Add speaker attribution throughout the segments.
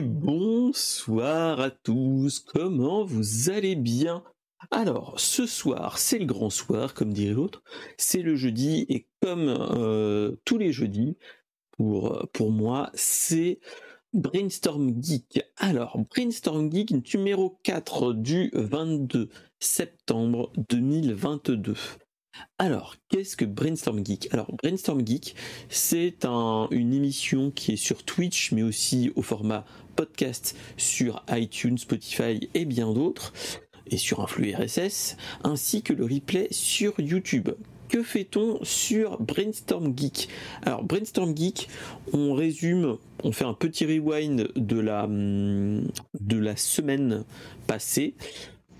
Speaker 1: bonsoir à tous, comment vous allez bien? Alors, ce soir, c'est le grand soir, comme dirait l'autre, c'est le jeudi, et comme euh, tous les jeudis, pour, pour moi, c'est Brainstorm Geek. Alors, Brainstorm Geek numéro 4 du 22 septembre 2022. Alors, qu'est-ce que Brainstorm Geek? Alors, Brainstorm Geek, c'est une émission qui est sur Twitch, mais aussi au format podcast sur iTunes, Spotify et bien d'autres, et sur un flux RSS, ainsi que le replay sur YouTube. Que fait-on sur Brainstorm Geek? Alors, Brainstorm Geek, on résume, on fait un petit rewind de la, de la semaine passée.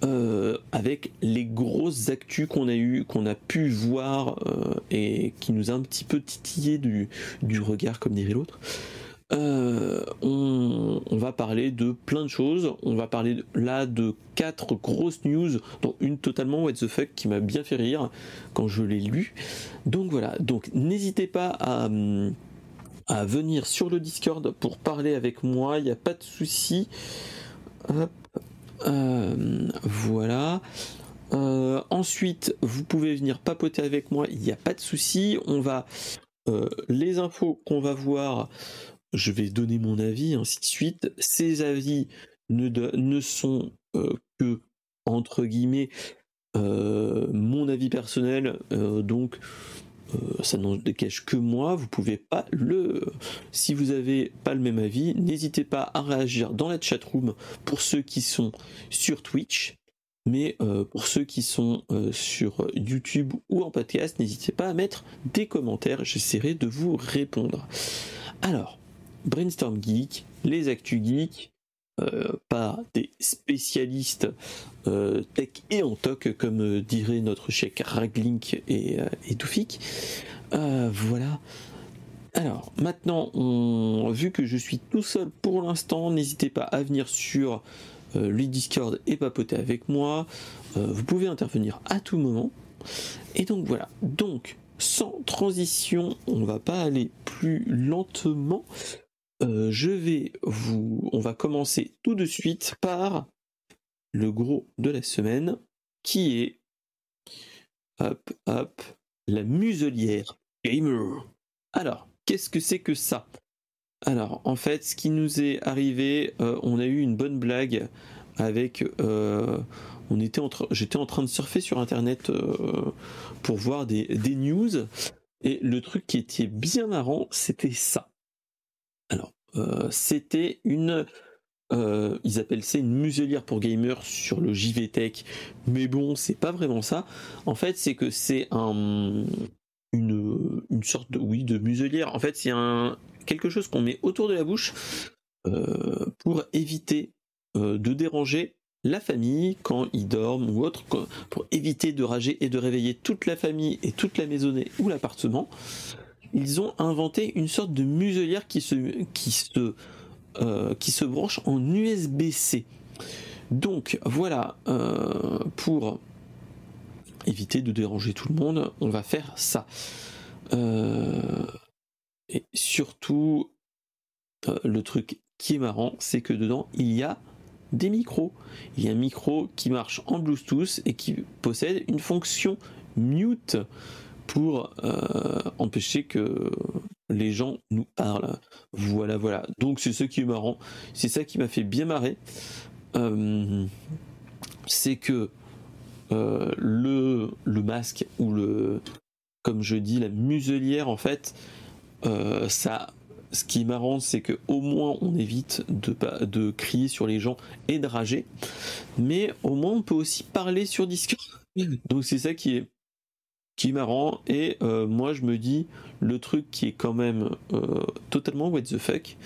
Speaker 1: Euh, avec les grosses actus qu'on a eu, qu'on a pu voir euh, et qui nous a un petit peu titillé du, regard, comme dirait l'autre. Euh, on, va parler de plein de choses. On va parler là de quatre grosses news, dont une totalement what the fuck qui m'a bien fait rire quand je l'ai lu. Donc voilà. Donc n'hésitez pas à, venir sur le Discord pour parler avec moi. Il n'y a pas de souci. Ensuite, vous pouvez venir papoter avec moi, il n'y a pas de souci. On va euh, les infos qu'on va voir, je vais donner mon avis, ainsi de suite. Ces avis ne, ne sont que entre guillemets mon avis personnel, donc euh, ça n'en décache que moi, vous pouvez pas le... Si vous avez pas le même avis, n'hésitez pas à réagir dans la chatroom pour ceux qui sont sur Twitch, mais euh, pour ceux qui sont euh, sur YouTube ou en podcast, n'hésitez pas à mettre des commentaires, j'essaierai de vous répondre. Alors, Brainstorm Geek, les Actu Geek, euh, par des spécialistes euh, tech et en toc, comme dirait notre chèque Raglink et, et voilà. Alors, maintenant, vu que je suis tout seul pour l'instant, n'hésitez pas à venir sur le Discord et papoter avec moi. vous pouvez intervenir à tout moment. Et donc voilà. Donc, sans transition, on va pas aller plus lentement. Euh, je vais vous, on va commencer tout de suite par le gros de la semaine, qui est, hop, hop, la muselière gamer. Alors, qu'est-ce que c'est que ça? Alors, en fait, ce qui nous est arrivé, euh, on a eu une bonne blague avec, euh, j'étais en train de surfer sur internet pour voir des, news, et le truc qui était bien marrant, c'était ça. Alors, euh, c'était une euh, ils appellent ça une muselière pour gamers sur le JVTech, mais bon, c'est pas vraiment ça. En fait, c'est que c'est un une, une sorte de oui de muselière. En fait, c'est un quelque chose qu'on met autour de la bouche euh, pour éviter de déranger la famille quand ils dorment ou autre, pour éviter de rager et de réveiller toute la famille et toute la maisonnée ou l'appartement ils ont inventé une sorte de muselière qui se, qui se, euh, qui se branche en USB-C. Donc voilà, euh, pour éviter de déranger tout le monde, on va faire ça. Euh, et surtout, le truc qui est marrant, c'est que dedans, il y a des micros. Il y a un micro qui marche en Bluetooth et qui possède une fonction mute pour euh, empêcher que les gens nous parlent. Voilà, voilà. Donc c'est ce qui est marrant. C'est ça qui m'a fait bien marrer. Euh, c'est que euh, le, le masque ou le, comme je dis, la muselière, en fait, ça, ce qui est marrant, c'est que au moins on évite de, de crier sur les gens et de rager, mais au moins on peut aussi parler sur Discord. Donc c'est ça qui est qui est marrant et euh, moi je me dis le truc qui est quand même euh, totalement what the fuck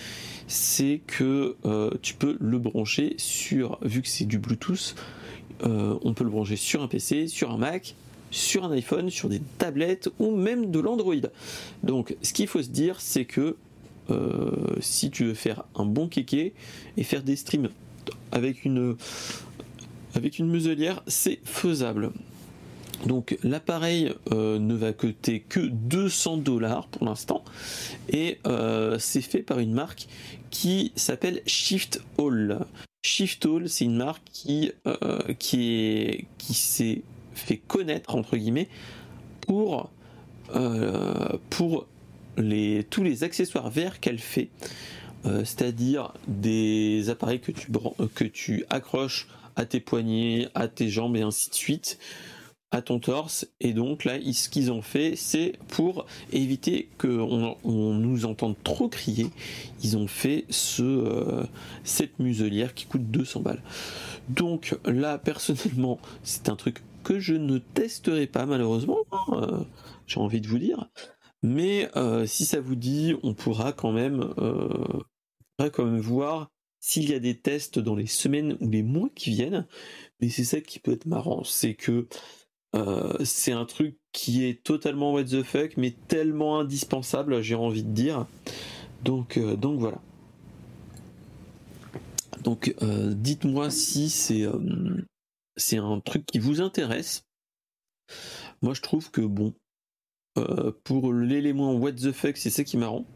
Speaker 1: c'est que euh, tu peux le brancher sur vu que c'est du Bluetooth on peut le brancher sur un PC sur un Mac sur un iPhone sur des tablettes ou même de l'Android donc ce qu'il faut se dire c'est que si tu veux faire un bon kéké et faire des streams avec une avec une muselière c'est faisable Donc l'appareil euh, ne va coûter que 200 dollars pour l'instant et euh, c'est fait par une marque qui s'appelle Shift All. Shift All, c'est une marque qui euh, qui est qui s'est fait connaître entre guillemets pour pour les tous les accessoires verts qu'elle fait, c'est-à-dire des appareils que tu que tu accroches à tes poignets, à tes jambes et ainsi de suite à ton torse. Et donc là, ce qu'ils ont fait, c'est pour éviter qu'on on nous entende trop crier, ils ont fait ce, euh, cette muselière qui coûte 200 balles. Donc là, personnellement, c'est un truc je ne testerai pas malheureusement, hein, euh, j'ai envie de vous dire. Mais euh, si ça vous dit, on pourra quand même, voir s'il y a des tests dans les semaines ou les mois qui viennent. Mais c'est ça qui peut être marrant, c'est que euh, c'est un truc qui est totalement what the fuck, mais tellement indispensable, j'ai envie de dire. Donc, euh, donc voilà. Donc, euh, dites-moi si c'est c'est un truc qui vous intéresse. Moi, je trouve que bon, pour l'élément what the fuck, c'est ça qui m'arrange.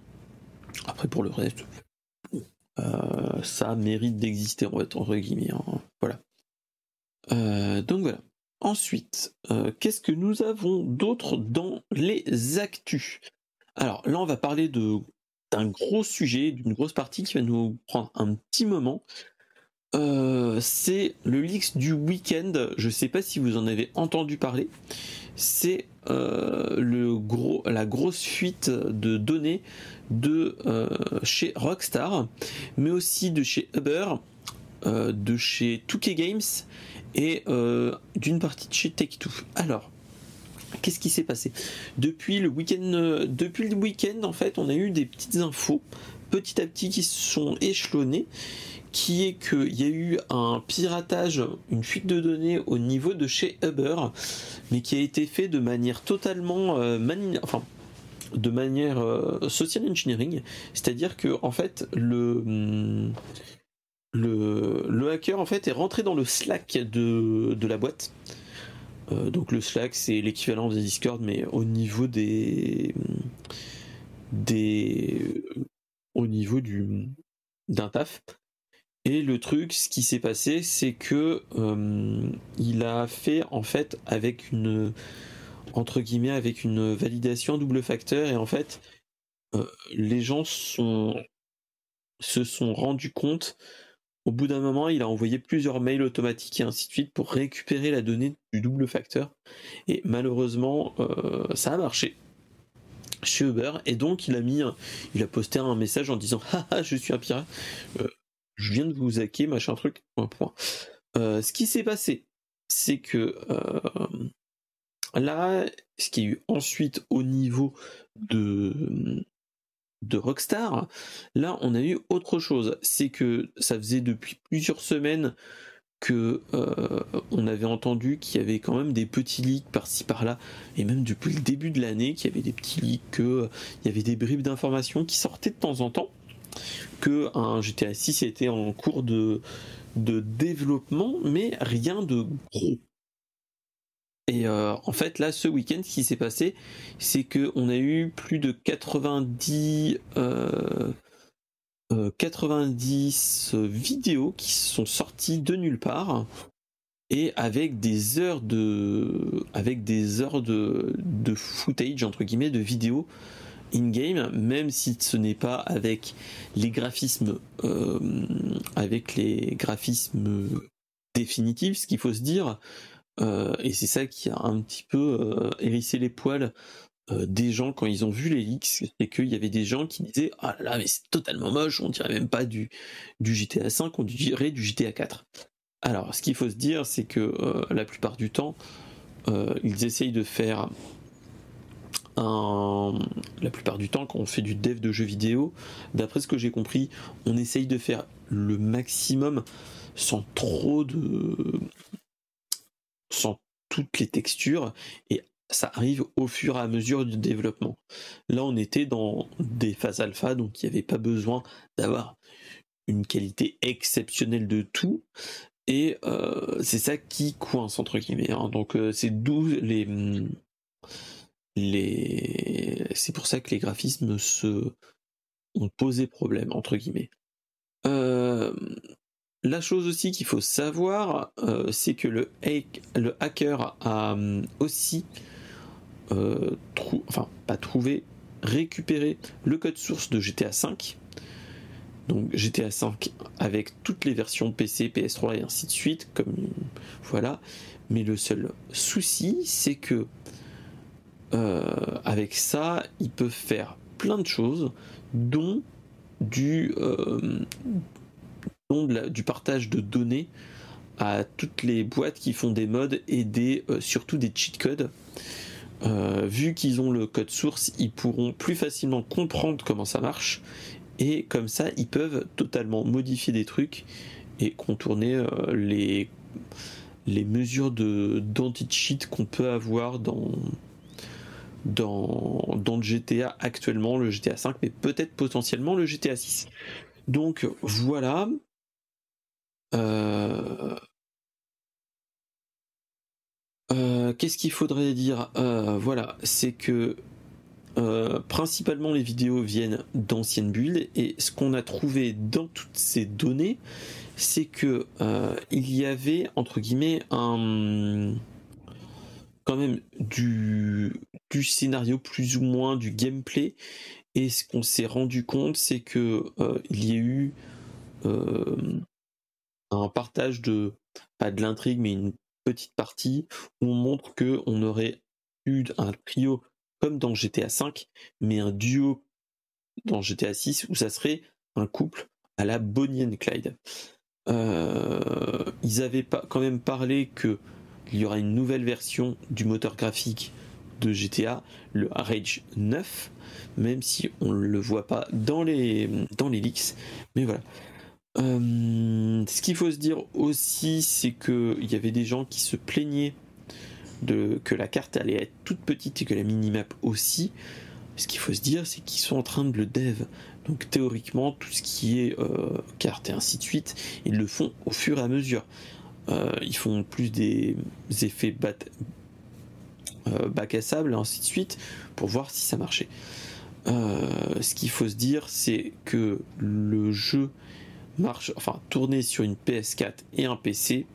Speaker 1: Après, pour le reste, ça mérite d'exister, en fait, entre guillemets. Hein. Voilà. donc voilà. Ensuite, euh, qu'est-ce que nous avons d'autre dans les actus? Alors là, on va parler d'un gros sujet, d'une grosse partie qui va nous prendre un petit moment. Euh, c'est le leaks du week-end. Je ne sais pas si vous en avez entendu parler. C'est euh, la grosse fuite de données de chez Rockstar, mais aussi de chez Uber, de chez 2K Games et euh, d'une partie de chez Take-Two. Alors, qu'est-ce qui s'est passé? Depuis le week-end euh, Depuis le week-end, en fait, on a eu des petites infos petit à petit qui se sont échelonnées qui est qu'il y a eu un piratage, une fuite de données au niveau de chez Uber, mais qui a été fait de manière totalement euh, enfin de manière social engineering, c'est-à-dire que en fait le hacker en fait est rentré dans le Slack de, la boîte. Euh, donc le Slack c'est l'équivalent des Discord mais au niveau des au niveau du d'un taf. Et le truc, ce qui s'est passé, c'est que euh, il a fait en fait avec une entre guillemets avec une validation double facteur et en fait euh, les gens se sont rendus compte au bout d'un moment, il a envoyé plusieurs mails automatiques et ainsi de suite pour récupérer la donnée du double facteur. Et malheureusement, euh, ça a marché chez Uber. Et donc, il a mis, il a posté un message en disant Haha, je suis un pirate. Je viens de vous hacker, machin truc. Point, point. Euh, ce qui s'est passé, c'est que là, ce qui a eu ensuite au niveau de Rockstar, là on a eu autre chose. C'est que ça faisait depuis plusieurs semaines que euh, on avait entendu qu'il y avait quand même des petits leaks par-ci par-là, et même depuis le début de l'année qu'il y avait des petits leaks, qu'il euh, y avait des bribes d'informations qui sortaient de temps en temps, que un GTA 6 était en cours de, développement, mais rien de gros. Et euh, en fait, là, ce week-end, ce qui s'est passé, c'est qu'on a eu plus de 90, 90 euh, euh, vidéos qui sont sorties de nulle part et avec des heures de, avec des heures de, de footage entre guillemets de vidéos in-game, même si ce n'est pas avec les graphismes, avec les graphismes définitifs. Ce qu'il faut se dire, euh, et c'est ça qui a un petit peu euh, hérissé les poils euh, des gens quand ils ont vu les leaks, c'est qu'il y avait des gens qui disaient ah là, là mais c'est totalement moche, on dirait même pas du, du GTA 5, on dirait du GTA 4. Alors ce qu'il faut se dire c'est que la plupart du temps ils essayent de faire la plupart du temps quand on fait du dev de jeux vidéo, d'après ce que j'ai compris, on essaye de faire le maximum sans trop de sans toutes les textures et ça arrive au fur et à mesure du développement. Là, on était dans des phases alpha, donc il n'y avait pas besoin d'avoir une qualité exceptionnelle de tout. Et c'est ça qui coince entre guillemets. Hein. Donc c'est d'où les les c'est pour ça que les graphismes se ont posé problème entre guillemets. la chose aussi qu'il faut savoir, c'est que le, hacker a aussi enfin pas trouvé, récupéré le code source de GTA V donc GTA 5 avec toutes les versions PC, PS3 et ainsi de suite, comme voilà. Mais le seul souci, c'est que euh, avec ça, ils peuvent faire plein de choses, dont du, euh, du partage de données à toutes les boîtes qui font des modes et des, euh, surtout des cheat codes. vu qu'ils ont le code source, ils pourront plus facilement comprendre comment ça marche et comme ça ils peuvent totalement modifier des trucs et contourner euh, les, les mesures de d'anti-cheat qu'on peut avoir dans, dans, dans le GTA actuellement, le GTA 5, mais peut-être potentiellement le GTA 6. Donc voilà. Euh, euh, qu'est-ce qu'il faudrait dire? Voilà, c'est que euh, principalement les vidéos viennent d'anciennes builds et ce qu'on a trouvé dans toutes ces données c'est que euh, il y avait entre guillemets un quand même du, du scénario plus ou moins du gameplay et ce qu'on s'est rendu compte c'est que euh, il y a eu un partage de pas de l'intrigue mais une petite partie où on montre que on aurait eu un trio comme dans GTA V, mais un duo dans GTA 6 où ça serait un couple à la Bonnie and Clyde. Euh, ils avaient pas, quand même parlé qu'il y aura une nouvelle version du moteur graphique de GTA, le Rage 9, même si on ne le voit pas dans les, dans les leaks. Mais voilà. Euh, ce qu'il faut se dire aussi, c'est qu'il y avait des gens qui se plaignaient de, que la carte allait être toute petite et que la minimap aussi. Ce qu'il faut se dire, c'est qu'ils sont en train de le dev. Donc théoriquement, tout ce qui est euh, carte et ainsi de suite, ils le font au fur et à mesure. Euh, ils font plus des effets euh, bac à sable et ainsi de suite pour voir si ça marchait. ce qu'il faut se dire, c'est que le jeu marche, enfin tourné sur une PS4 et un PC,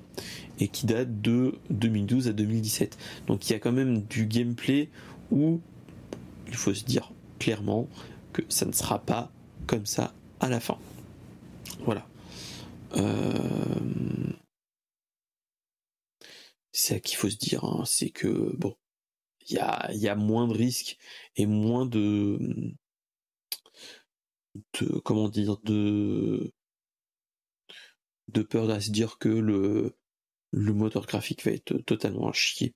Speaker 1: et qui date de 2012 à 2017. Donc il y a quand même du gameplay où il faut se dire clairement que ça ne sera pas comme ça à la fin. Voilà. Euh, c'est ça qu'il faut se dire, hein. c'est que bon, il y a, y a, moins de risques et moins de, de comment dire de de peur à se dire que le le moteur graphique va être totalement à chier.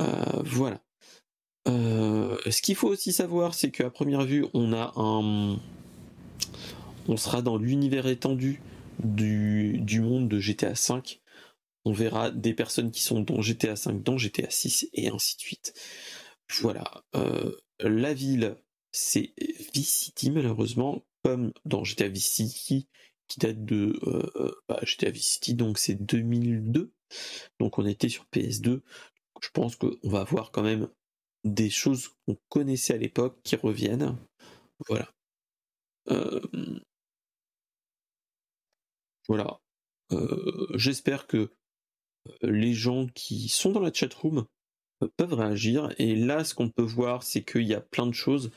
Speaker 1: Euh, voilà. Euh, ce qu'il faut aussi savoir, c'est qu'à première vue, on a un, on sera dans l'univers étendu du, du monde de GTA V. On verra des personnes qui sont dans GTA V, dans GTA 6 et ainsi de suite. Voilà. Euh, la ville, c'est Vice City malheureusement, comme dans GTA Vice City, qui date de euh, bah, j'étais à City donc c'est 2002 donc on était sur PS2 je pense qu'on va avoir quand même des choses qu'on connaissait à l'époque qui reviennent voilà euh, voilà j'espère que les gens qui sont dans la chatroom peuvent réagir et là ce qu'on peut voir c'est qu'il y a plein de choses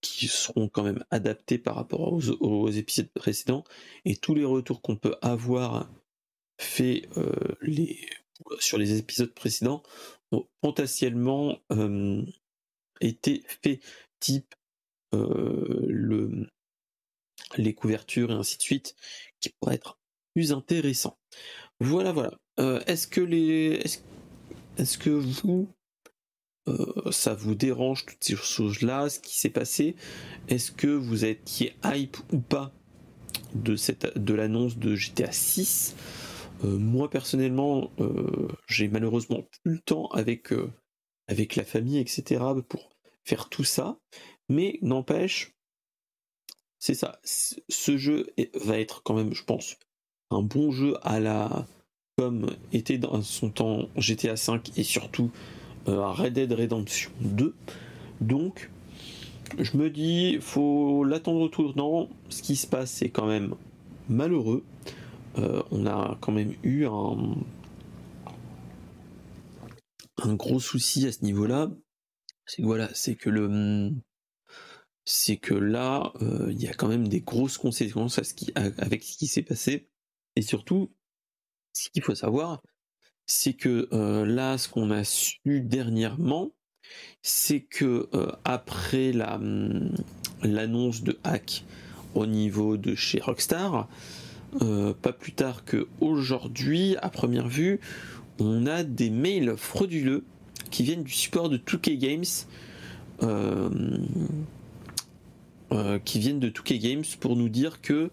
Speaker 1: qui seront quand même adaptés par rapport aux, épisodes précédents et tous les retours qu'on peut avoir fait euh, sur les épisodes précédents ont potentiellement euh, été faits type euh, le, les couvertures et ainsi de suite qui pourraient être plus intéressants. Voilà, voilà. est-ce que les, est-ce que vous euh, ça vous dérange toutes ces choses-là, ce qui s'est passé? Est-ce que vous étiez hype ou pas de, cette, de l'annonce de GTA 6 euh, Moi personnellement, euh, j'ai malheureusement plus le temps avec la famille, etc. pour faire tout ça, mais n'empêche, c'est ça. Ce jeu va être quand même, je pense, un bon jeu à la comme était dans son temps GTA V et surtout Red Dead Redemption 2. Donc, je me dis, faut l'attendre au tournant. Ce qui se passe, c'est quand même malheureux. on a quand même eu un, un gros souci à ce niveau-là. C'est que voilà, c'est que le c'est que là, euh, il y a quand même des grosses conséquences avec ce qui s'est passé. Et surtout, ce qu'il faut savoir, c'est que euh, là, ce qu'on a su dernièrement, c'est que euh, après la, hum, l'annonce de hack au niveau de chez Rockstar, pas plus tard que aujourd'hui, à première vue, on a des mails frauduleux qui viennent du support de 2K Games. Euh, qui viennent de 2K Games pour nous dire que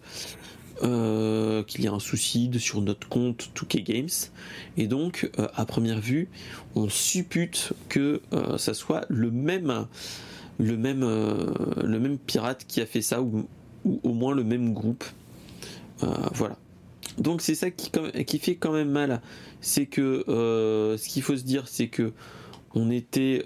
Speaker 1: euh, qu'il y a un souci sur notre compte 2K Games. Et donc euh, à première vue on suppute que ça soit le même pirate qui a fait ça ou, au moins le même groupe. Voilà. Donc c'est ça qui, fait quand même mal. C'est que ce qu'il faut se dire c'est que on était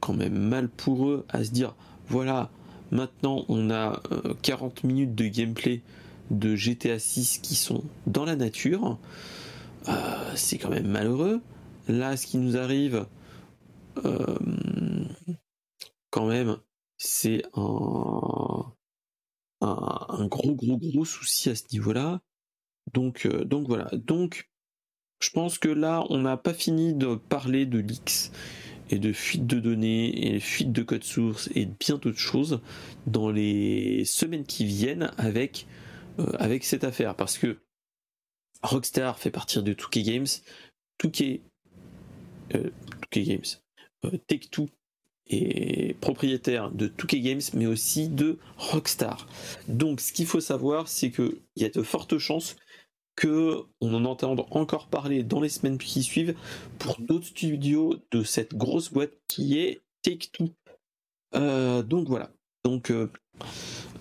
Speaker 1: quand même mal pour eux à se dire voilà Maintenant, on a 40 euh, minutes de gameplay de GTA 6 qui sont dans la nature. Euh, c'est quand même malheureux. Là, ce qui nous arrive, euh, quand même, c'est un, gros, gros, gros souci à ce niveau-là. Donc, donc voilà. Donc, je pense que là, on n'a pas fini de parler de l'X et de fuite de données et fuite de code source et bien d'autres choses dans les semaines qui viennent avec, euh, avec cette affaire. Parce que Rockstar fait partir de 2K Games, 2K, euh, Games, euh, Take-Two est propriétaire de 2K Games, mais aussi de Rockstar. Donc ce qu'il faut savoir, c'est qu'il y a de fortes chances que on en entende encore parler dans les semaines qui suivent pour d'autres studios de cette grosse boîte qui est Take-Two. Euh, donc voilà. Donc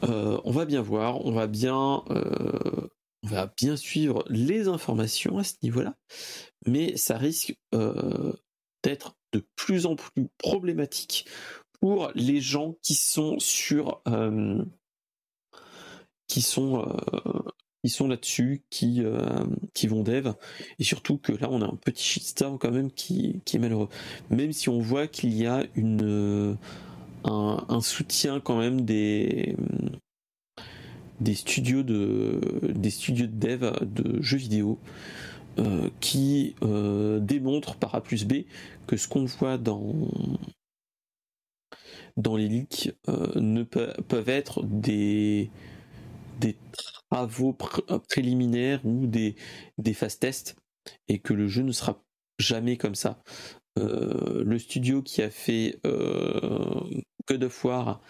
Speaker 1: euh, euh, on va bien voir, on va bien, on va bien suivre les informations à ce niveau-là, mais ça risque d'être de plus en plus problématique pour les gens qui sont sur qui sont sont là-dessus, qui, euh, qui vont dev, et surtout que là on a un petit shitstorm quand même qui, qui est malheureux. Même si on voit qu'il y a une, euh, un, soutien quand même des, des studios de des studios de dev de jeux vidéo euh, qui démontrent par A plus B que ce qu'on voit dans dans les leaks ne peuvent être des des travaux euh, préliminaires ou des, des phases tests et que le jeu ne sera jamais comme ça. Euh, le studio qui a fait euh, God of War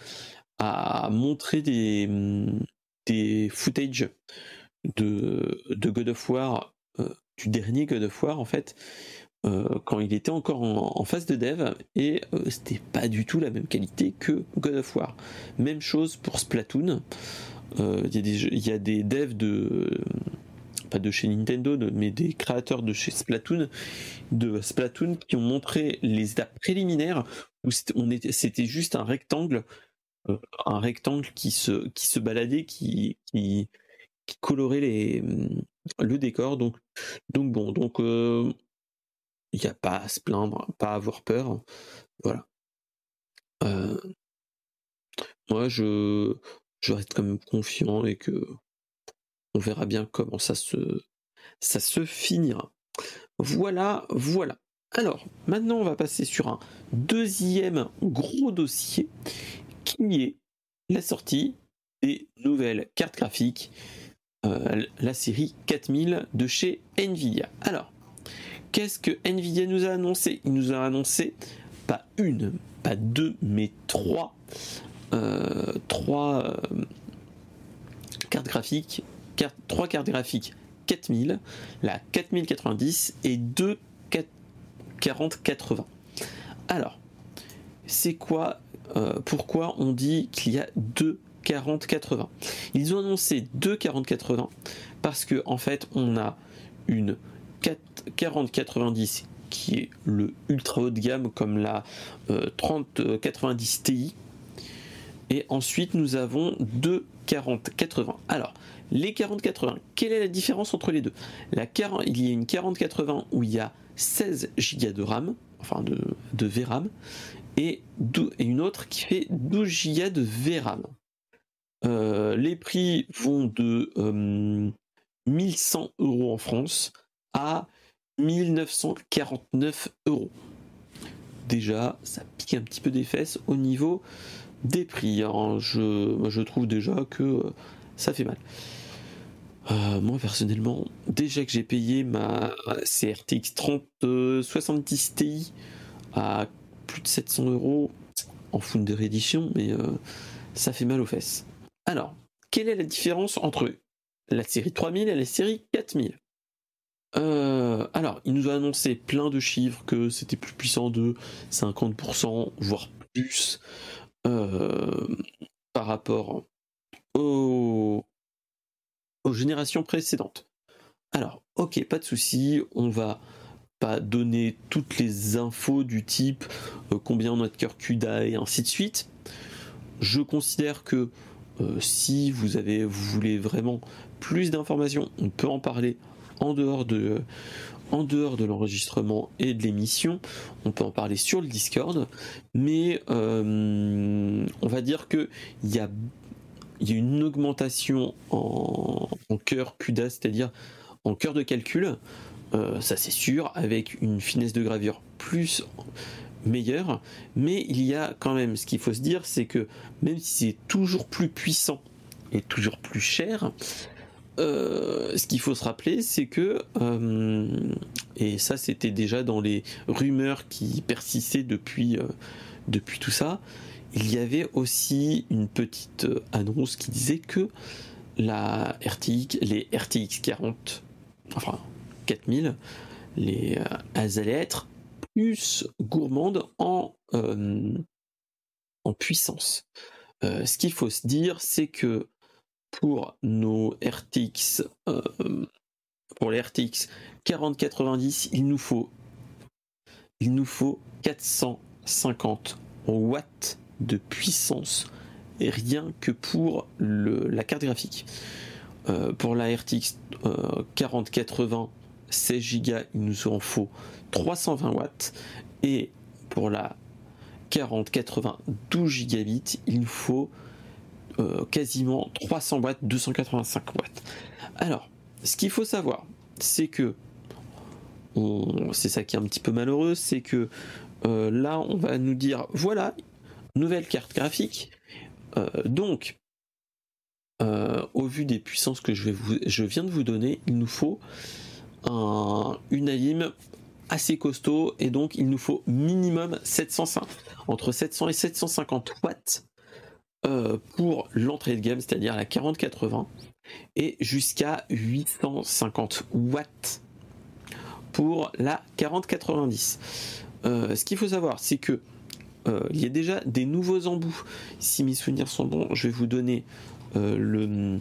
Speaker 1: a montré des, des footage de, God of War, euh, du dernier God of War en fait, quand il était encore en, phase de dev et c'était pas du tout la même qualité que God of War. Même chose pour Splatoon. Il y, a des devs de pas de chez Nintendo, mais des créateurs de chez Splatoon, de Splatoon, qui ont montré les étapes préliminaires où c'était juste un rectangle, euh, un rectangle qui se, qui se baladait, qui, colorait les, le décor. Donc, donc bon, donc euh, il n'y a pas à se plaindre, pas à avoir peur. Voilà. moi, je, je reste quand même confiant et que on verra bien comment ça se, ça se finira. Voilà, voilà. Alors, maintenant, on va passer sur un deuxième gros dossier qui est la sortie des nouvelles cartes graphiques, euh, la série 4000 de chez Nvidia. Alors, qu'est-ce que Nvidia nous a annoncé? Il nous a annoncé pas une, pas deux, mais trois euh, trois euh, cartes graphiques, trois cartes graphiques 4000, la 4090 et deux 4080. Alors, c'est quoi euh, Pourquoi on dit qu'il y a deux 4080 Ils ont annoncé deux 4080 parce que en fait on a une 4090 qui est le ultra haut de gamme comme la 3090 Ti. Et ensuite nous avons deux 4080. Alors, les 4080, quelle est la différence entre les deux? La 40, Il y a une 4080 où il y a 16 Go de RAM, enfin de, de VRAM, et, une autre qui fait 12 Go de VRAM. Euh, les prix vont de 1100 euh, euros en France à 1949 euros. Déjà, ça pique un petit peu des fesses au niveau des prix. Hein. Je, trouve déjà que euh, ça fait mal. moi personnellement, déjà que j'ai payé ma CRTX 3070 Ti à plus de 700 euros en de réédition, mais euh, ça fait mal aux fesses. Alors, quelle est la différence entre la série 3000 et la série 4000 euh, alors, il nous a annoncé plein de chiffres que c'était plus puissant de 50%, voire plus, euh, par rapport aux, aux générations précédentes. Alors, ok, pas de souci, on va pas donner toutes les infos du type euh, combien on a de cœur CUDA et ainsi de suite. Je considère que euh, si vous avez, vous voulez vraiment plus d'informations, on peut en parler en dehors de, en dehors de l'enregistrement et de l'émission. On peut en parler sur le Discord, mais euh, on va dire que il y a, une augmentation en, en cœur CUDA, c'est-à-dire en cœur de calcul. Euh, ça c'est sûr, avec une finesse de gravure plus meilleure, mais il y a quand même, ce qu'il faut se dire, c'est que même si c'est toujours plus puissant et toujours plus cher, euh, ce qu'il faut se rappeler, c'est que, euh, et ça c'était déjà dans les rumeurs qui persistaient depuis, depuis tout ça, il y avait aussi une petite annonce qui disait que la RTX, les RTX 40, enfin 4000, les, euh, elles allaient être plus gourmandes en, euh, en puissance. Euh, ce qu'il faut se dire, c'est que pour nos RTX, pour les RTX 4090, il nous faut, il nous faut 450 watts de puissance rien que pour le, la carte graphique. pour la RTX 4080, 16 Go, il nous en faut 320 watts. Et pour la 4080 12 gigabits, il nous faut euh, quasiment 300 watts, 285 watts. Alors, ce qu'il faut savoir, c'est que c'est ça qui est un petit peu malheureux, c'est que euh, là, on va nous dire voilà, nouvelle carte graphique. Euh, donc, au vu des puissances que je, viens de vous donner, il nous faut une AIM assez costaud et donc il nous faut minimum 705, entre 700 et 750 watts euh, pour l'entrée de gamme, c'est-à-dire la 4080 et jusqu'à 850 watts pour la 4090. Euh, ce qu'il faut savoir, c'est que euh, il y a déjà des nouveaux embouts. Si mes souvenirs sont bons, je vais vous donner le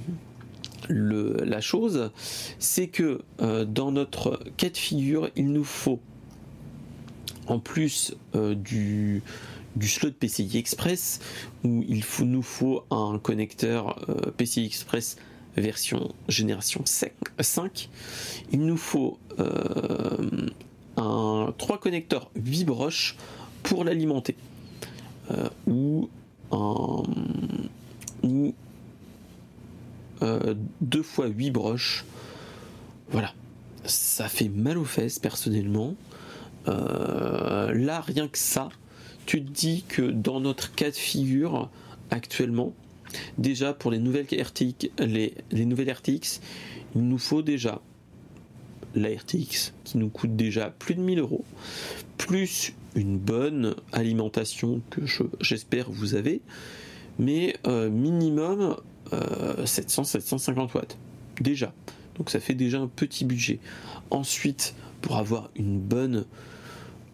Speaker 1: la chose, c'est que dans notre cas de figure, il nous faut, en plus du, du slot PCI Express, où il nous faut un connecteur euh, PCI Express version génération 5, il nous faut un, trois connecteurs Vibroche pour l'alimenter. ou un, ou euh, deux fois 8 broches. Voilà. Ça fait mal aux fesses personnellement. Euh, là, rien que ça, tu te dis que dans notre cas de figure actuellement, déjà pour les nouvelles RTX, il nous faut déjà la RTX qui nous coûte déjà plus de 1000 euros, plus une bonne alimentation que j'espère vous avez, mais euh, minimum 700-750 euh, watts. Déjà. Donc ça fait déjà un petit budget. Ensuite, pour avoir une bonne,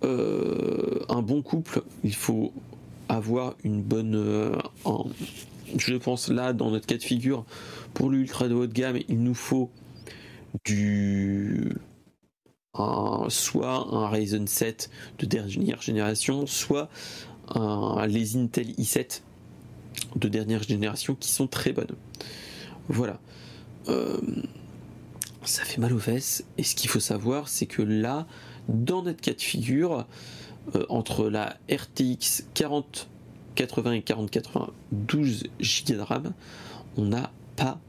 Speaker 1: un bon couple, il faut avoir une bonne. Euh, je pense là, dans notre cas de figure, pour l'ultra de haut de gamme, il nous faut du soit un Ryzen 7 de dernière génération, soit les Intel i7 de dernière génération qui sont très bonnes. Voilà. Euh, ça fait mal aux fesses. Et ce qu'il faut savoir, c'est que là, dans notre cas de figure, euh, entre la RTX 4080 et 4080, 12 Go de RAM, on n'a pas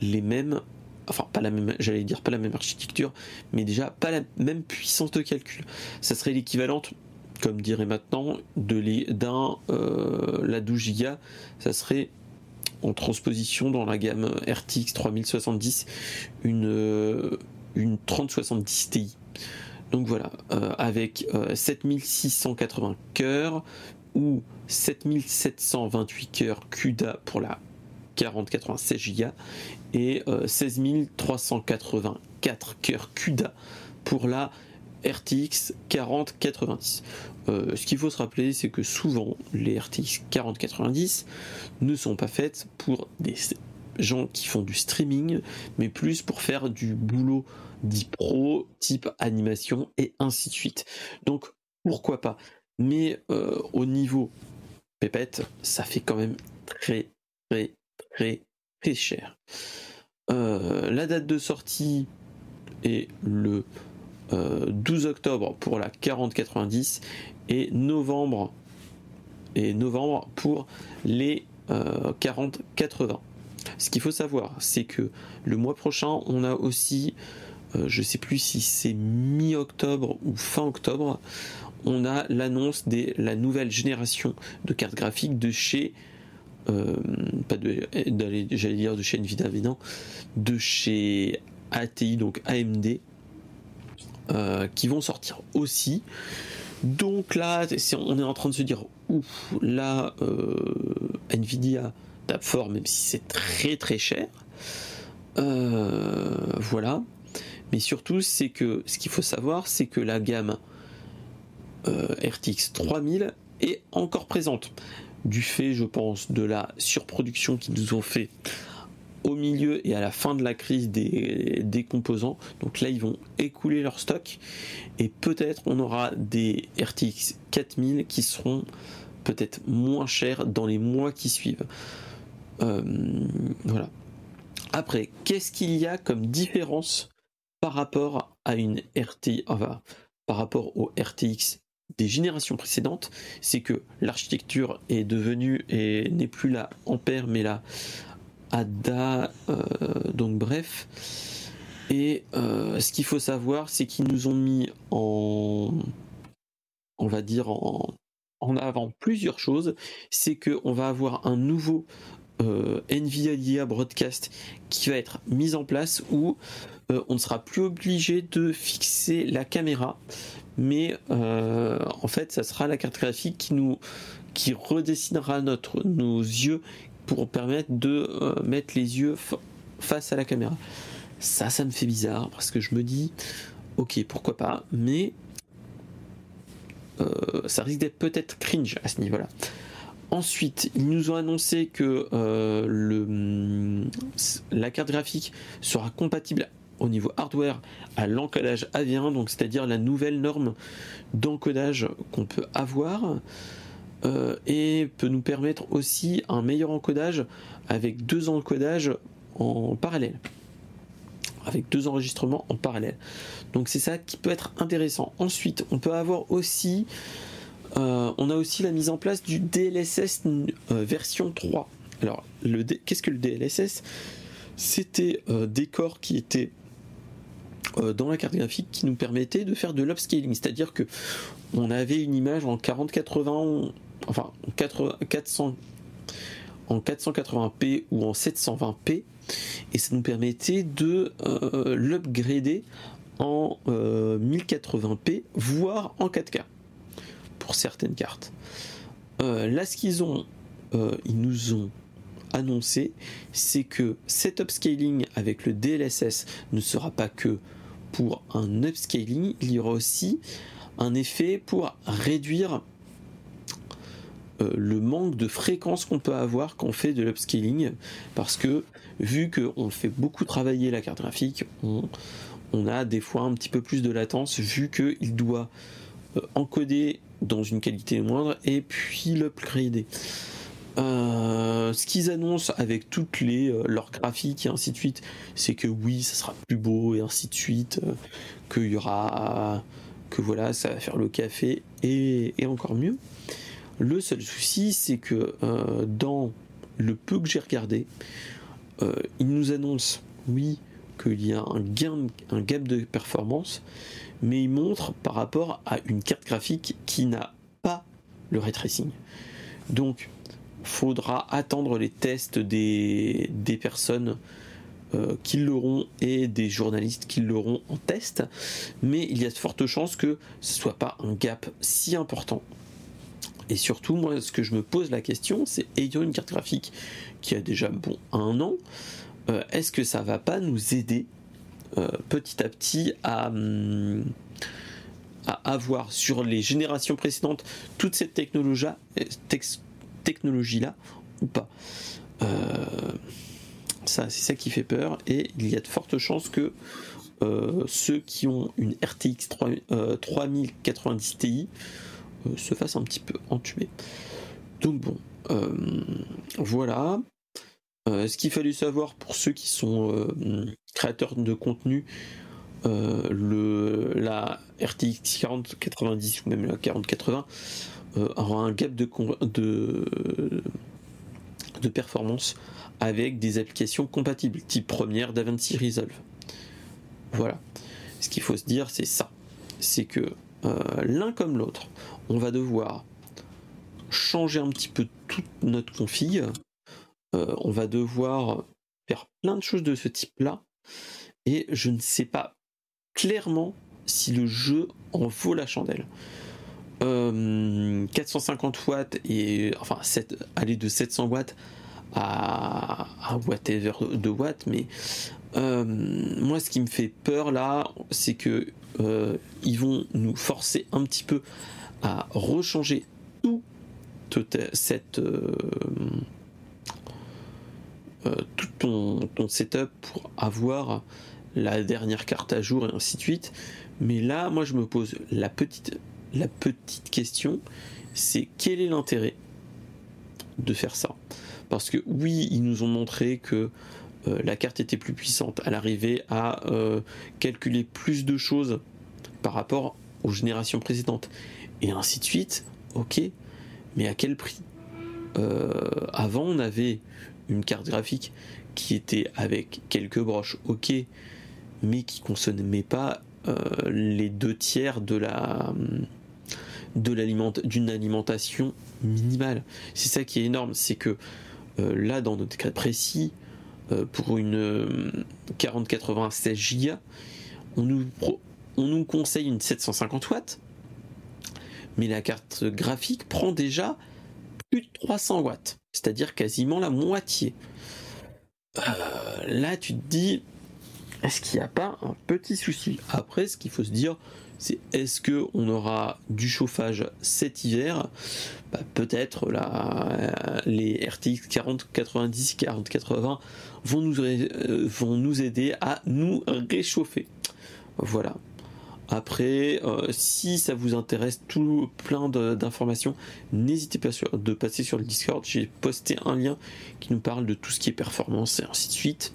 Speaker 1: les mêmes enfin pas la même, j'allais dire pas la même architecture, mais déjà pas la même puissance de calcul. Ça serait l'équivalente, comme dirait maintenant, de d'un euh, la 12 Go, ça serait en transposition dans la gamme RTX 3070 une euh, une 3070 Ti. Donc voilà, euh, avec 7680 cœurs ou 7728 cœurs CUDA pour la 40-96 Go et 16 euh, 384 cœurs CUDA pour la RTX 4090. Euh, ce qu'il faut se rappeler, c'est que souvent les RTX 4090 ne sont pas faites pour des gens qui font du streaming, mais plus pour faire du boulot dit pro, type animation et ainsi de suite. Donc pourquoi pas Mais euh, au niveau pépette, ça fait quand même très très très très cher. Euh, la date de sortie est le 12 euh, octobre pour la 4090 et novembre et novembre pour les 4080. Euh, Ce qu'il faut savoir, c'est que le mois prochain, on a aussi, je ne sais plus si c'est mi-octobre ou fin octobre, on a l'annonce de la nouvelle génération de cartes graphiques de chez euh, j'allais dire de chez Nvidia, mais non, de chez ATI, donc AMD, euh, qui vont sortir aussi. Donc là, on est en train de se dire, ouf, là, euh, Nvidia tape fort, même si c'est très très cher. voilà. Mais surtout, c'est que ce qu'il faut savoir, c'est que la gamme RTX 3000 est encore présente du fait, je pense, de la surproduction qu'ils nous ont fait au milieu et à la fin de la crise des, composants. Donc là, ils vont écouler leur stock et peut-être on aura des RTX 4000 qui seront peut-être moins chers dans les mois qui suivent. Euh, voilà. Après, qu'est-ce qu'il y a comme différence par rapport à une RT, enfin, par rapport au RTX des générations précédentes, c'est que l'architecture est devenue et n'est plus la Ampère mais la ADA. Euh, donc bref. Et euh, ce qu'il faut savoir, c'est qu'ils nous ont mis en, on va dire en, avant plusieurs choses. C'est que on va avoir un nouveau euh, NVIDIA Broadcast qui va être mis en place où on ne sera plus obligé de fixer la caméra, mais euh, en fait, ça sera la carte graphique qui nous qui redessinera nos yeux pour permettre de euh, mettre les yeux face à la caméra. Ça, ça me fait bizarre parce que je me dis, ok, pourquoi pas, mais euh, ça risque d'être peut-être cringe à ce niveau-là. Ensuite, ils nous ont annoncé que le, la carte graphique sera compatible au niveau hardware à l'encodage AV1, donc c'est-à-dire la nouvelle norme d'encodage qu'on peut avoir. Euh, et peut nous permettre aussi un meilleur encodage avec deux encodages en parallèle. Avec deux enregistrements en parallèle. Donc c'est ça qui peut être intéressant. Ensuite on peut avoir aussi euh, on a aussi la mise en place du DLSS euh, version 3 alors qu'est-ce que le DLSS c'était des corps qui étaient euh, dans la carte graphique qui nous permettait de faire de l'upscaling, c'est-à-dire que on avait une image en 40-80, enfin en 400, en 480p ou en 720p, et ça nous permettait de euh, l'upgrader en 1080p, euh, voire en 4K pour certaines cartes. là, ce qu'ils ont, ils nous ont annoncé, c'est que cet upscaling avec le DLSS ne sera pas que pour un upscaling, il y aura aussi un effet pour réduire euh, le manque de fréquence qu'on peut avoir quand on fait de l'upscaling parce que vu qu'on fait beaucoup travailler la carte graphique, on, a des fois un petit peu plus de latence vu qu'il doit euh, encoder dans une qualité moindre et puis l'upgrader. Euh, ce qu'ils annoncent avec toutes les euh, leurs graphiques et ainsi de suite, c'est que oui, ça sera plus beau et ainsi de suite, qu'il y aura que voilà, ça va faire le café et, encore mieux. Le seul souci, c'est que dans le peu que j'ai regardé, ils nous annoncent oui qu'il y a un gain, un gap de performance, mais il montre par rapport à une carte graphique qui n'a pas le ray tracing. Donc, faudra attendre les tests des, des personnes euh, qui l'auront et des journalistes qui l'auront en test, mais il y a de fortes chances que ce soit pas un gap si important. Et surtout, moi, ce que je me pose la question, c'est ayant une carte graphique qui a déjà bon un an, euh, est-ce que ça va pas nous aider euh, petit à petit hum, à, avoir sur les générations précédentes toute cette technologie -là, ou pas euh, Ça, c'est ça qui fait peur et il y a de fortes chances que ceux qui ont une RTX 3090 Ti se fassent un petit peu entuber. Donc bon, voilà. Euh, ce qu'il fallait savoir pour ceux qui sont euh, créateurs de contenu, euh, le, la RTX 4090 ou même la 4080 aura un gap de, performance avec des applications compatibles, type première DaVinci Resolve. Voilà. Ce qu'il faut se dire, c'est ça. C'est que l'un comme l'autre, on va devoir changer un petit peu toute notre config euh, on va devoir faire plein de choses de ce type-là. Et je ne sais pas clairement si le jeu en vaut la chandelle. 450 euh, watts et enfin aller de 700 watts à, whatever de watts mais euh, moi ce qui me fait peur là c'est que ils vont nous forcer un petit peu à rechanger tout cette euh, tout ton, setup pour avoir la dernière carte à jour et ainsi de suite. Mais là, moi, je me pose la petite, la petite question, c'est quel est l'intérêt de faire ça? Parce que oui, ils nous ont montré que euh, la carte était plus puissante. Elle arrivait à euh, calculer plus de choses par rapport aux générations précédentes. Et ainsi de suite. Ok, mais à quel prix? Avant, on avait une carte graphique qui était avec quelques broches, ok, mais qui consommait pas euh, les deux tiers de la de l'aliment d'une alimentation minimale. C'est ça qui est énorme, c'est que euh, là, dans notre cas précis, euh, pour une 4096 Go, on nous, on nous conseille une 750 watts, mais la carte graphique prend déjà plus de 300 watts c'est-à-dire quasiment la moitié. Euh, là, tu te dis, est-ce qu'il n'y a pas un petit souci? Après, ce qu'il faut se dire, c'est est-ce que on aura du chauffage cet hiver? Bah, Peut-être les RTX 4090, 4080 vont nous, euh, vont nous aider à nous réchauffer. Voilà. Après, euh, si ça vous intéresse, tout plein d'informations, n'hésitez pas de passer sur le Discord. J'ai posté un lien qui nous parle de tout ce qui est performance et ainsi de suite.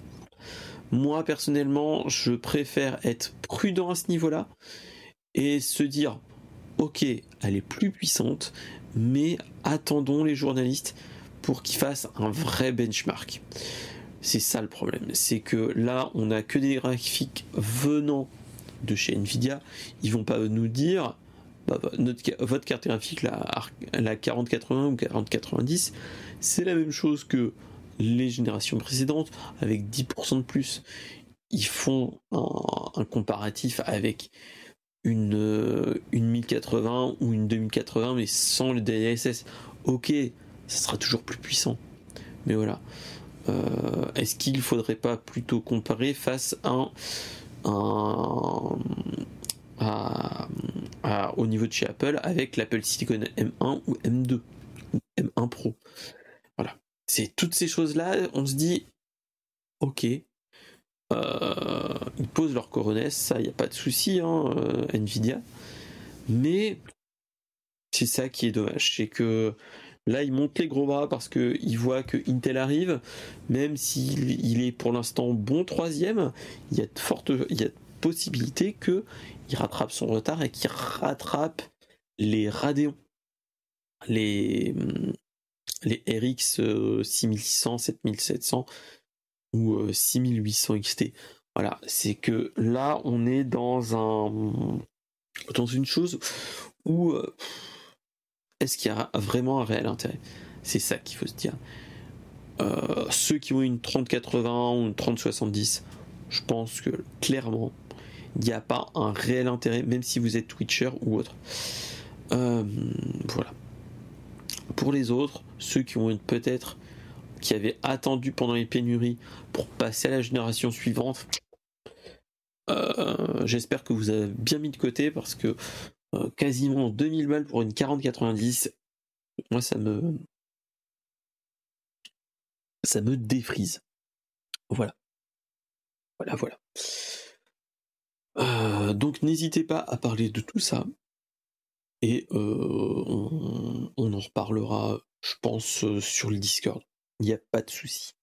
Speaker 1: Moi, personnellement, je préfère être prudent à ce niveau-là et se dire, ok, elle est plus puissante, mais attendons les journalistes pour qu'ils fassent un vrai benchmark. C'est ça le problème, c'est que là, on n'a que des graphiques venant de chez Nvidia, ils vont pas nous dire bah, votre carte graphique, la, la 4080 ou 4090, c'est la même chose que les générations précédentes avec 10% de plus. Ils font un, comparatif avec une, une 1080 ou une 2080 mais sans le DLSS. Ok, ça sera toujours plus puissant. Mais voilà. Euh, est-ce qu'il faudrait pas plutôt comparer face à un au niveau de chez Apple avec l'Apple Silicon M1 ou M2 ou M1 Pro? Voilà. C'est toutes ces choses-là, on se dit, ok, ils posent leur coronets, ça, il n'y a pas de souci, hein, Nvidia. Mais c'est ça qui est dommage, c'est que là, ils montent les gros bras parce qu'ils voient que Intel arrive, même s'il est pour l'instant bon troisième, il y a de fortes, il y a possibilités qu'il rattrape son retard et qu'il rattrape les Radeon, les, les RX 6600, 7700 ou 6800 euh, XT. Voilà, c'est que là, on est dans un dans une chose où euh, est-ce qu'il y a vraiment un réel intérêt? C'est ça qu'il faut se dire. Euh, ceux qui ont une 3080 ou une 3070, je pense que clairement, il n'y a pas un réel intérêt, même si vous êtes Twitcher ou autre. Voilà. Pour les autres, ceux qui ont peut-être qui avaient attendu pendant les pénuries pour passer à la génération suivante, euh, j'espère que vous avez bien mis de côté parce que euh, quasiment 2000 balles pour une 4090, moi ça me ça me défrise. Voilà. Voilà, voilà. Euh, donc n'hésitez pas à parler de tout ça. Et on, en reparlera, je pense, sur le Discord. Il n'y a pas de souci.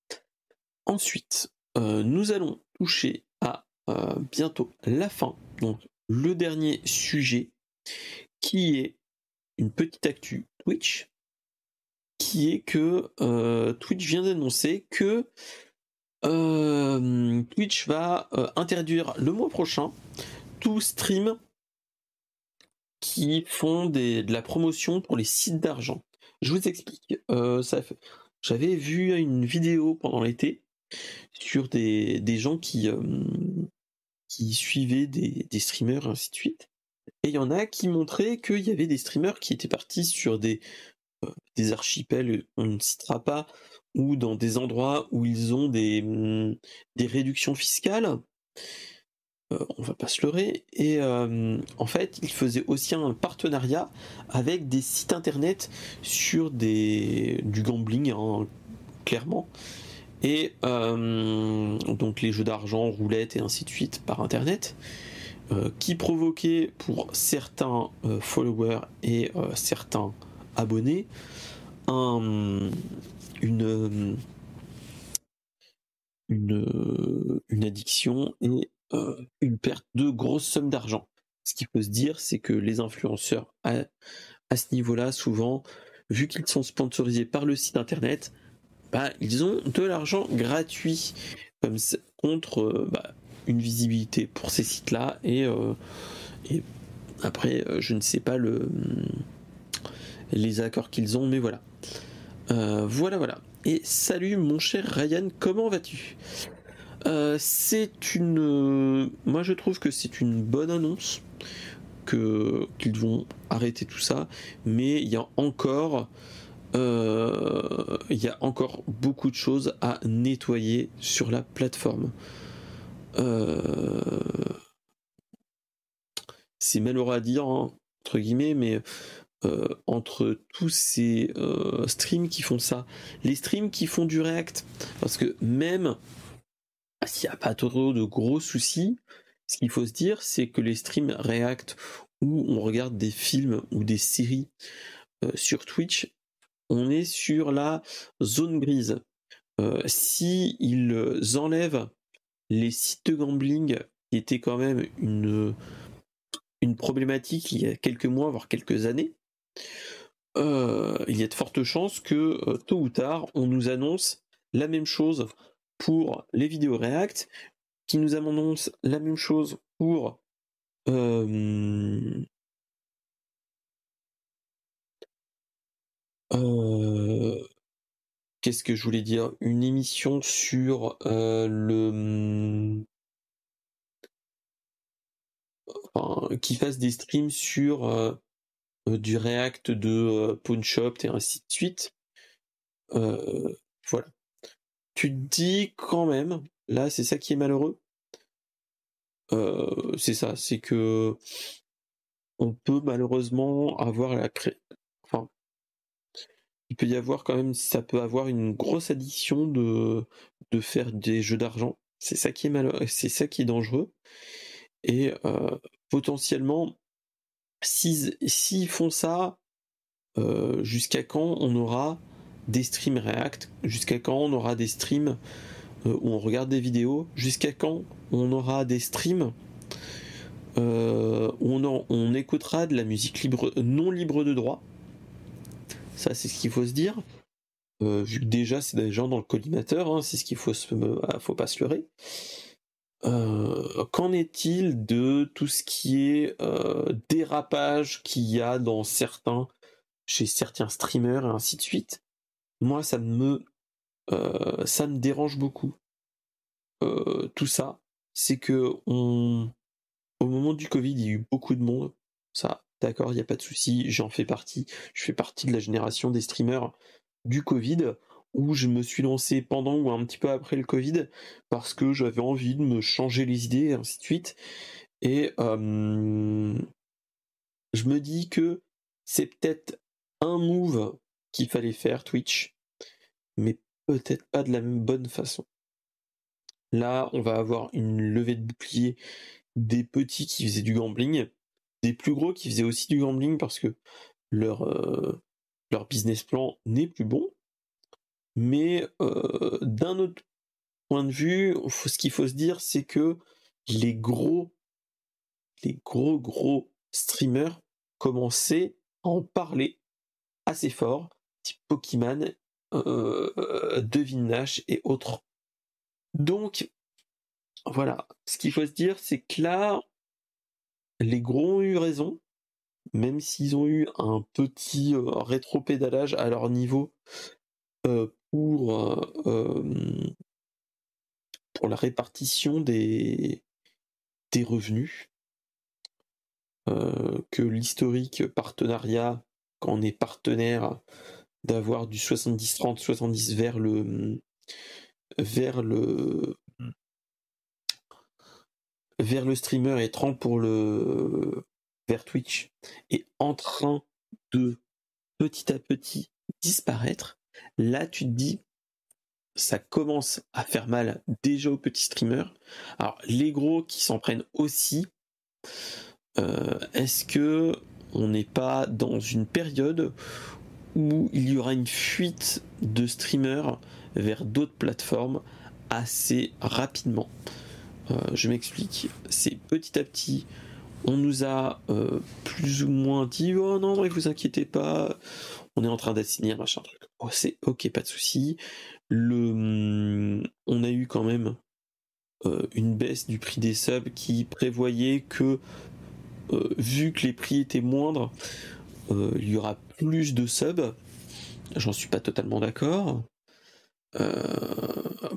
Speaker 1: Ensuite, nous allons toucher à bientôt la fin. Donc le dernier sujet qui est une petite actu Twitch, qui est que euh, Twitch vient d'annoncer que euh, Twitch va euh, interdire le mois prochain tout stream qui font de la promotion pour les sites d'argent. Je vous explique. J'avais vu une vidéo pendant l'été sur des, gens qui, qui suivaient des, des streamers, ainsi de suite, et il y en a qui montraient qu'il y avait des streamers qui étaient partis sur des, euh, des archipels, on ne citera pas, ou dans des endroits où ils ont des, mm, des réductions fiscales. Euh, on va pas se leurrer. Et euh, en fait, ils faisaient aussi un partenariat avec des sites internet sur des, du gambling, hein, clairement. Et donc les jeux d'argent, roulettes et ainsi de suite par internet. Euh, qui provoquait pour certains euh, followers et euh, certains abonnés une, une, addiction et une perte de grosses sommes d'argent. Ce qu'il faut se dire, c'est que les influenceurs à, ce niveau-là, souvent, vu qu'ils sont sponsorisés par le site internet, bah, ils ont de l'argent gratuit. Comme contre bah, une visibilité pour ces sites-là et, euh, après euh, je ne sais pas le les accords qu'ils ont mais voilà. Euh, voilà voilà. Et salut mon cher Ryan comment vas-tu? C'est une moi je trouve que c'est une bonne annonce que qu'ils vont arrêter tout ça mais il y a encore il y a encore beaucoup de choses à nettoyer sur la plateforme. Euh, c'est malheureux à dire, hein, entre guillemets, mais euh, entre tous ces euh, streams qui font ça, les streams qui font du React, parce que même s'il n'y a pas trop de gros soucis, ce qu'il faut se dire, c'est que les streams React où on regarde des films ou des séries sur Twitch, on est sur la zone grise. si ils enlèvent les sites de gambling qui étaient quand même une, problématique il y a quelques mois, voire quelques années, euh, il y a de fortes chances que euh, tôt ou tard, on nous annonce la même chose pour les vidéos React, qui nous annonce la même chose pour euh, qu'est-ce que je voulais dire? Une émission sur euh, le qui fasse des streams sur euh, euh, du React de PawnShop et ainsi de suite. Tu te dis quand même, là c'est ça qui est malheureux? c'est ça, c'est que on peut malheureusement avoir la cré il peut y avoir quand même, ça peut avoir une grosse addiction de, de faire des jeux d'argent. C'est ça qui est mal, c'est ça qui est dangereux. Et euh, potentiellement, s'ils font ça, euh, jusqu'à quand on aura des streams React Jusqu'à quand on aura des streams euh, où on regarde des vidéos Jusqu'à quand on aura des streams où on, écoutera de la musique libre, non libre de droit Ça, c'est ce qu'il faut se dire. vu que déjà c'est des gens dans le collimateur, hein, c'est ce qu'il faut faut pas se leurrer. Euh, qu'en est-il de tout ce qui est euh, dérapage qu'il y a dans certains, chez certains streamers et ainsi de suite? Moi, ça me, euh, ça me dérange beaucoup. tout ça, c'est que on, au moment du Covid, il y a eu beaucoup de monde. Ça, d'accord, il n'y a pas de souci, j'en fais partie. Je fais partie de la génération des streamers du Covid où je me suis lancé pendant ou un petit peu après le Covid parce que j'avais envie de me changer les idées et ainsi de suite. Et je me dis que c'est peut-être un move qu'il fallait faire Twitch, mais peut-être pas de la même bonne façon. Là, on va avoir une levée de bouclier des petits qui faisaient du gambling, des plus gros qui faisaient aussi du gambling parce que leur, leur business plan n'est plus bon. Mais euh, d'un autre point de vue, ce qu'il faut se dire, c'est que les gros, les gros, gros streamers commençaient à en parler assez fort, Pokémon, euh, Devin Nash et autres. Donc, voilà, ce qu'il faut se dire, c'est que là, les gros ont eu raison, même s'ils ont eu un petit euh, rétro-pédalage à leur niveau pour, pour la répartition des, des revenus, que l'historique partenariat, quand on est partenaire, d'avoir du 70-30, 70 vers le vers le vers le streamer et 30 pour le vers Twitch est en train de petit à petit disparaître Là, tu te dis, ça commence à faire mal déjà aux petits streamers. Alors, les gros qui s'en prennent aussi, euh, est-ce que on n'est pas dans une période il y aura une fuite de streamers vers d'autres plateformes assez rapidement euh, Je m'explique. C'est petit à petit, on nous a euh, plus ou moins dit oh non, ne vous inquiétez pas, on est en train d'assigner machin truc. Oh, c'est ok, pas de souci. Le, hum, on a eu quand même euh, une baisse du prix des subs qui prévoyait que, vu que les prix étaient moindres, il y aura plus de subs. J'en suis pas totalement d'accord.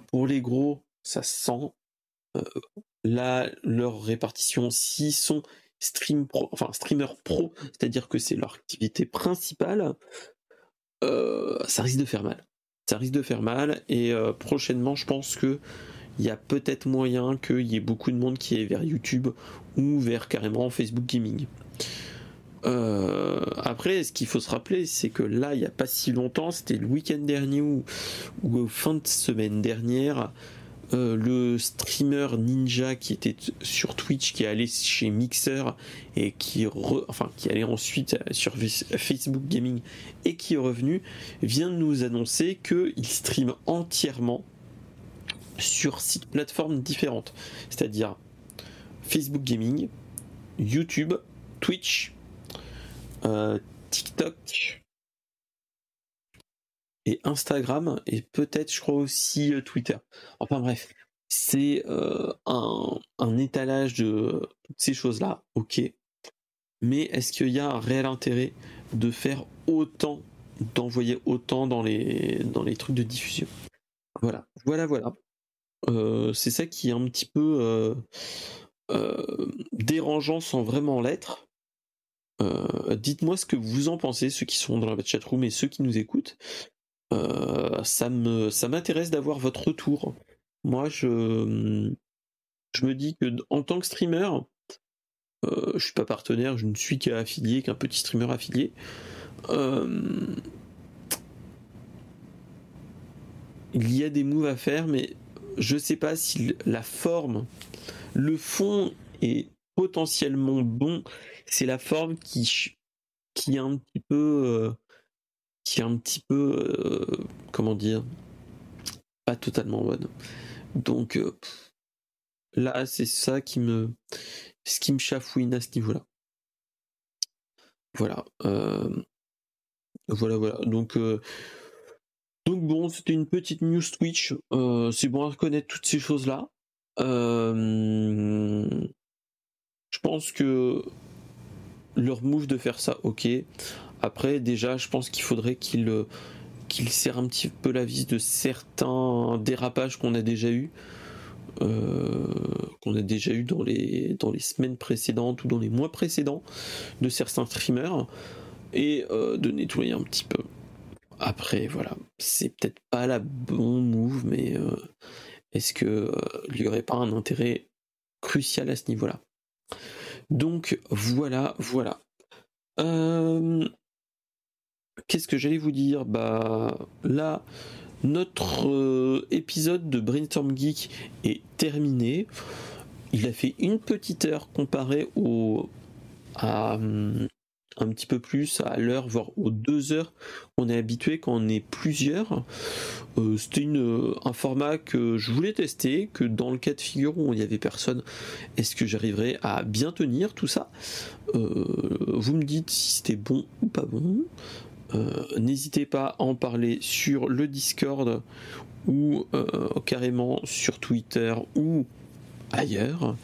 Speaker 1: pour les gros, ça sent. là, leur répartition, s'ils sont stream pro, streamer pro, c'est-à-dire que c'est leur activité principale, euh, ça risque de faire mal. Ça risque de faire mal et euh, prochainement, je pense que il y a peut-être moyen qu'il y ait beaucoup de monde qui est vers YouTube ou vers carrément Facebook Gaming. Euh, après, ce qu'il faut se rappeler, c'est que là, il n'y a pas si longtemps, c'était le week-end dernier ou, fin de semaine dernière, euh, le streamer ninja qui était sur Twitch, qui est allé chez Mixer et qui, enfin, qui allait ensuite sur Facebook Gaming et qui est revenu, vient de nous annoncer qu'il stream entièrement sur six plateformes différentes, c'est-à-dire Facebook Gaming, YouTube, Twitch, euh, TikTok et Instagram et peut-être je crois aussi euh, Twitter. Enfin bref, c'est euh, un, étalage de toutes ces choses-là, ok. Mais est-ce qu'il y a un réel intérêt de faire autant, d'envoyer autant dans les, dans les trucs de diffusion? Voilà, voilà, voilà. C'est ça qui est un petit peu dérangeant sans vraiment l'être. Dites-moi ce que vous en pensez, ceux qui sont dans la chatroom et ceux qui nous écoutent. Euh, ça me ça m'intéresse d'avoir votre retour. Moi, je je me dis que en tant que streamer, euh, je suis pas partenaire, je ne suis qu'affilié, qu'un petit streamer affilié. Euh, il y a des moves à faire, mais je sais pas si la forme, le fond est potentiellement bon. C'est la forme qui, est un petit peu, euh, qui est un petit peu, euh, comment dire, pas totalement bonne. Donc euh, là, c'est ça qui me, ce qui me chafouine à ce niveau-là. Voilà. voilà, voilà. Donc, donc bon, c'était une petite news Twitch. c'est bon à reconnaître toutes ces choses-là. je pense que leur move de faire ça, ok. Après, déjà, je pense qu'il faudrait qu'il qu'il serre un petit peu la vis de certains dérapages qu'on a déjà eu, euh, qu'on a déjà eu dans les dans les semaines précédentes ou dans les mois précédents de certains streamers et euh, de nettoyer un petit peu. Après, voilà, c'est peut-être pas la bon move, mais euh, est-ce que il y aurait pas un intérêt crucial à ce niveau-là? Donc voilà, voilà. Qu'est-ce que j'allais vous dire? Bah là, notre euh, épisode de Brainstorm Geek est terminé. Il a fait une petite heure comparé au hum, un petit peu plus à l'heure, voire aux deux heures qu'on est habitué quand on est plusieurs. Euh, c'était un format que je voulais tester, que dans le cas de figure où il n'y avait personne, est-ce que j'arriverais à bien tenir tout ça? Euh, Vous me dites si c'était bon ou pas bon. Euh, n'hésitez pas à en parler sur le Discord ou euh, carrément sur Twitter ou ailleurs.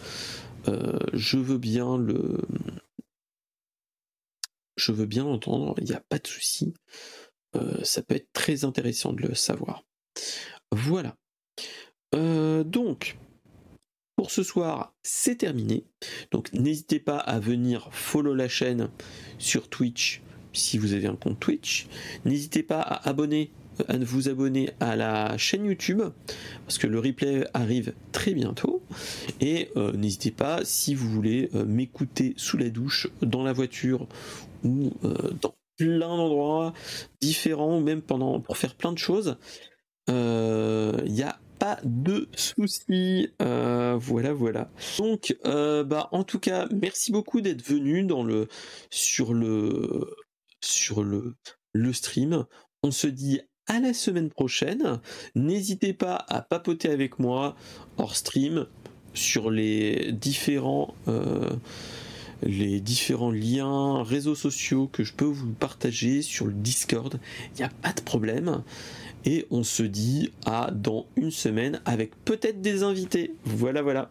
Speaker 1: Euh, je veux bien le. Je veux bien l'entendre, il n'y a pas de souci. ça peut être très intéressant de le savoir. Voilà. donc, pour ce soir, c'est terminé. Donc, n'hésitez pas à venir follow la chaîne sur Twitch si vous avez un compte Twitch. N'hésitez pas à abonner à vous abonner à la chaîne YouTube parce que le replay arrive très bientôt et euh, n'hésitez pas si vous voulez euh, m'écouter sous la douche dans la voiture euh, dans plein d'endroits différents ou même pendant pour faire plein de choses il n'y a pas de soucis voilà voilà donc bah en tout cas merci beaucoup d'être venu dans le sur le sur le, le stream. On se dit à la semaine prochaine. N'hésitez pas à papoter avec moi hors stream sur les différents euh, les différents liens réseaux sociaux que je peux vous partager sur le Discord. Il n'y a pas de problème. Et on se dit à dans une semaine avec peut-être des invités. Voilà, voilà.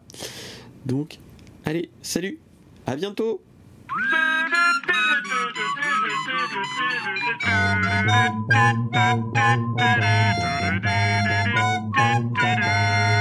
Speaker 1: Donc, allez, salut, à bientôt.